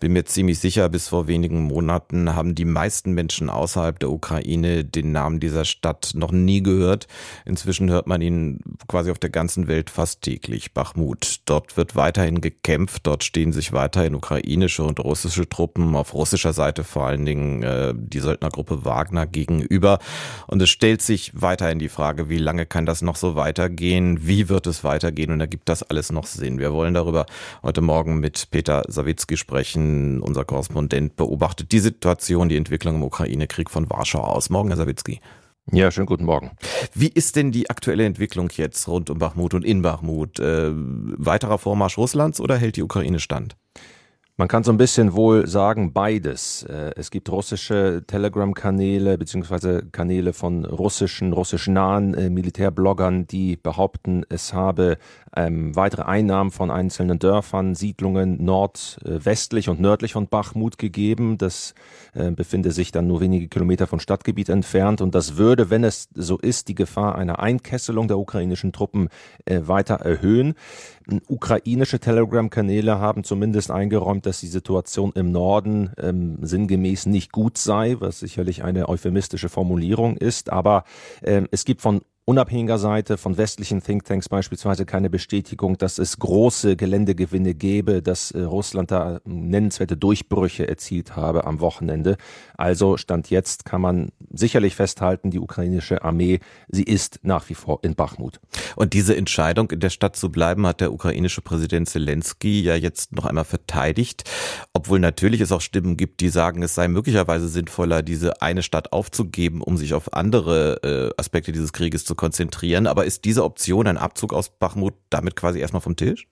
bin mir ziemlich sicher, bis vor wenigen Monaten haben die meisten Menschen außerhalb der Ukraine den Namen dieser Stadt noch nie gehört. Inzwischen hört man ihn quasi auf der ganzen Welt fast täglich. Bachmut. Dort wird weiterhin gekämpft. Dort stehen sich weiterhin ukrainische und russische Truppen auf russischer Seite vor allen Dingen äh, die Söldnergruppe Wagner gegenüber. Und es stellt sich weiterhin die Frage, wie lange kann das noch so weitergehen? Wie wird es weitergehen? Und ergibt das alles noch Sinn? Wir wollen darüber heute Morgen mit Peter Sawicki sprechen unser Korrespondent, beobachtet die Situation, die Entwicklung im Ukraine-Krieg von Warschau aus. Morgen, Herr Sawicki. Ja, schönen guten Morgen. Wie ist denn die aktuelle Entwicklung jetzt rund um Bachmut und in Bachmut? Äh, weiterer Vormarsch Russlands oder hält die Ukraine stand? Man kann so ein bisschen wohl sagen beides. Äh, es gibt russische Telegram-Kanäle beziehungsweise Kanäle von russischen, russisch nahen äh, Militärbloggern, die behaupten, es habe ähm, weitere Einnahmen von einzelnen Dörfern, Siedlungen nordwestlich äh, und nördlich von Bachmut gegeben. Das äh, befinde sich dann nur wenige Kilometer von Stadtgebiet entfernt und das würde, wenn es so ist, die Gefahr einer Einkesselung der ukrainischen Truppen äh, weiter erhöhen. Ukrainische Telegram-Kanäle haben zumindest eingeräumt, dass die Situation im Norden ähm, sinngemäß nicht gut sei, was sicherlich eine euphemistische Formulierung ist. Aber ähm, es gibt von unabhängiger Seite von westlichen Thinktanks beispielsweise keine Bestätigung, dass es große Geländegewinne gäbe, dass äh, Russland da nennenswerte Durchbrüche erzielt habe am Wochenende. Also Stand jetzt kann man sicherlich festhalten, die ukrainische Armee, sie ist nach wie vor in Bachmut. Und diese Entscheidung, in der Stadt zu bleiben, hat der ukrainische Präsident Zelensky ja jetzt noch einmal verteidigt, obwohl natürlich es auch Stimmen gibt, die sagen, es sei möglicherweise sinnvoller, diese eine Stadt aufzugeben, um sich auf andere äh, Aspekte dieses Krieges zu konzentrieren. Aber ist diese Option, ein Abzug aus Bachmut, damit quasi erstmal vom Tisch?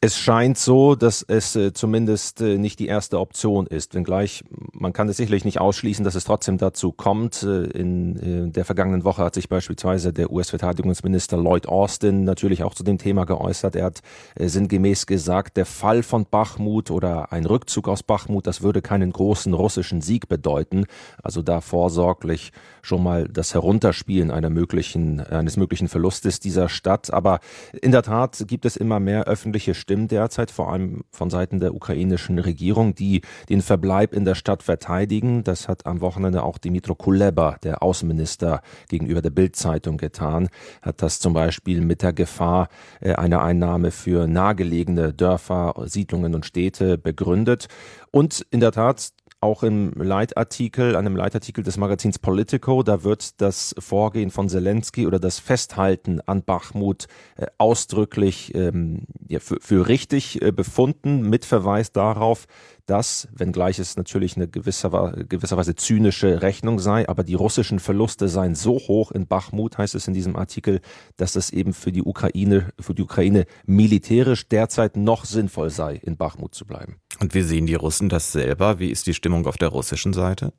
Es scheint so, dass es äh, zumindest äh, nicht die erste Option ist, wenngleich man kann es sicherlich nicht ausschließen, dass es trotzdem dazu kommt. Äh, in der vergangenen Woche hat sich beispielsweise der US-Verteidigungsminister Lloyd Austin natürlich auch zu dem Thema geäußert. Er hat sinngemäß gesagt, der Fall von Bachmut oder ein Rückzug aus Bachmut, das würde keinen großen russischen Sieg bedeuten. Also da vorsorglich schon mal das Herunterspielen einer möglichen, eines möglichen Verlustes dieser Stadt. Aber in der Tat gibt es immer mehr öffentliche Stimmen derzeit, vor allem von Seiten der ukrainischen Regierung, die den Verbleib in der Stadt verteidigen. Das hat am Wochenende auch Dimitro Kuleba, der Außenminister, gegenüber der Bildzeitung getan, hat das zum Beispiel mit der Gefahr äh, einer Einnahme für nahegelegene Dörfer, Siedlungen und Städte begründet. Und in der Tat, auch im Leitartikel, einem Leitartikel des Magazins Politico, da wird das Vorgehen von Zelensky oder das Festhalten an Bachmut äh, ausdrücklich ähm, ja, für, für richtig äh, befunden, mit Verweis darauf, dass, wenngleich es natürlich eine gewisser, gewisserweise zynische Rechnung sei, aber die russischen Verluste seien so hoch in Bachmut, heißt es in diesem Artikel, dass es eben für die Ukraine, für die Ukraine militärisch derzeit noch sinnvoll sei, in Bachmut zu bleiben. Und wie sehen die Russen das selber? Wie ist die Stimmung auf der russischen Seite?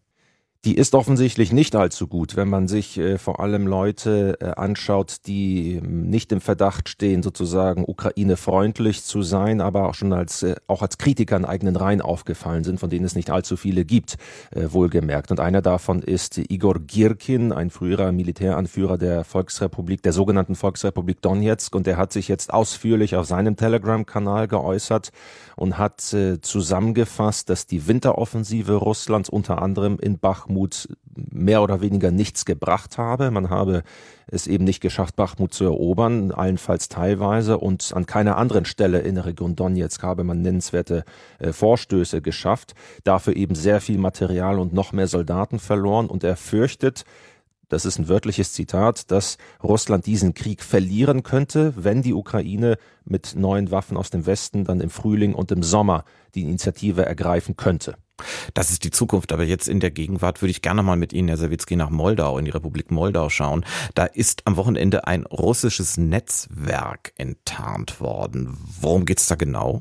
Die ist offensichtlich nicht allzu gut, wenn man sich äh, vor allem Leute äh, anschaut, die ähm, nicht im Verdacht stehen, sozusagen Ukraine freundlich zu sein, aber auch schon als äh, auch als Kritiker in eigenen Reihen aufgefallen sind, von denen es nicht allzu viele gibt, äh, wohlgemerkt. Und einer davon ist Igor Girkin, ein früherer Militäranführer der Volksrepublik, der sogenannten Volksrepublik Donetsk, und der hat sich jetzt ausführlich auf seinem Telegram-Kanal geäußert und hat äh, zusammengefasst, dass die Winteroffensive Russlands unter anderem in Bachmut Bachmut mehr oder weniger nichts gebracht habe. Man habe es eben nicht geschafft, Bachmut zu erobern, allenfalls teilweise. Und an keiner anderen Stelle in der Region Donetsk habe man nennenswerte äh, Vorstöße geschafft. Dafür eben sehr viel Material und noch mehr Soldaten verloren. Und er fürchtet, das ist ein wörtliches Zitat, dass Russland diesen Krieg verlieren könnte, wenn die Ukraine mit neuen Waffen aus dem Westen dann im Frühling und im Sommer die Initiative ergreifen könnte. Das ist die Zukunft, aber jetzt in der Gegenwart würde ich gerne mal mit Ihnen, Herr Sawicki, nach Moldau, in die Republik Moldau schauen. Da ist am Wochenende ein russisches Netzwerk enttarnt worden. Worum geht's da genau?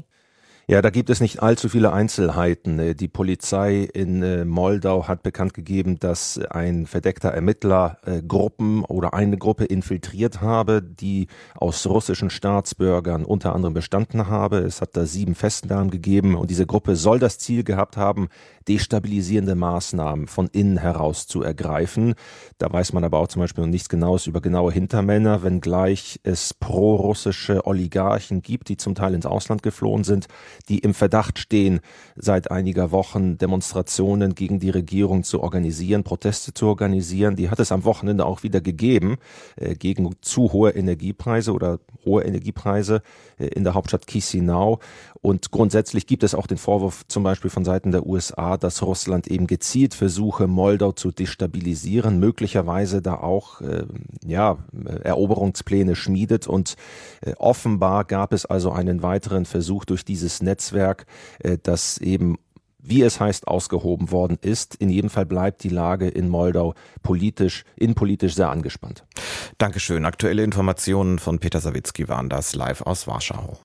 Ja, da gibt es nicht allzu viele Einzelheiten. Äh, die Polizei in äh, Moldau hat bekannt gegeben, dass ein verdeckter Ermittler äh, Gruppen oder eine Gruppe infiltriert habe, die aus russischen Staatsbürgern unter anderem bestanden habe. Es hat da sieben Festnahmen gegeben und diese Gruppe soll das Ziel gehabt haben, destabilisierende Maßnahmen von innen heraus zu ergreifen. Da weiß man aber auch zum Beispiel noch nichts Genaues über genaue Hintermänner, wenngleich es pro-russische Oligarchen gibt, die zum Teil ins Ausland geflohen sind die im Verdacht stehen, seit einiger Wochen Demonstrationen gegen die Regierung zu organisieren, Proteste zu organisieren. Die hat es am Wochenende auch wieder gegeben, äh, gegen zu hohe Energiepreise oder hohe Energiepreise äh, in der Hauptstadt Chisinau. Und grundsätzlich gibt es auch den Vorwurf zum Beispiel von Seiten der USA, dass Russland eben gezielt versuche, Moldau zu destabilisieren, möglicherweise da auch äh, ja, Eroberungspläne schmiedet. Und äh, offenbar gab es also einen weiteren Versuch durch dieses Netzwerk, äh, das eben wie es heißt, ausgehoben worden ist. In jedem Fall bleibt die Lage in Moldau politisch, innenpolitisch sehr angespannt. Dankeschön. Aktuelle Informationen von Peter Sawicki waren das live aus Warschau.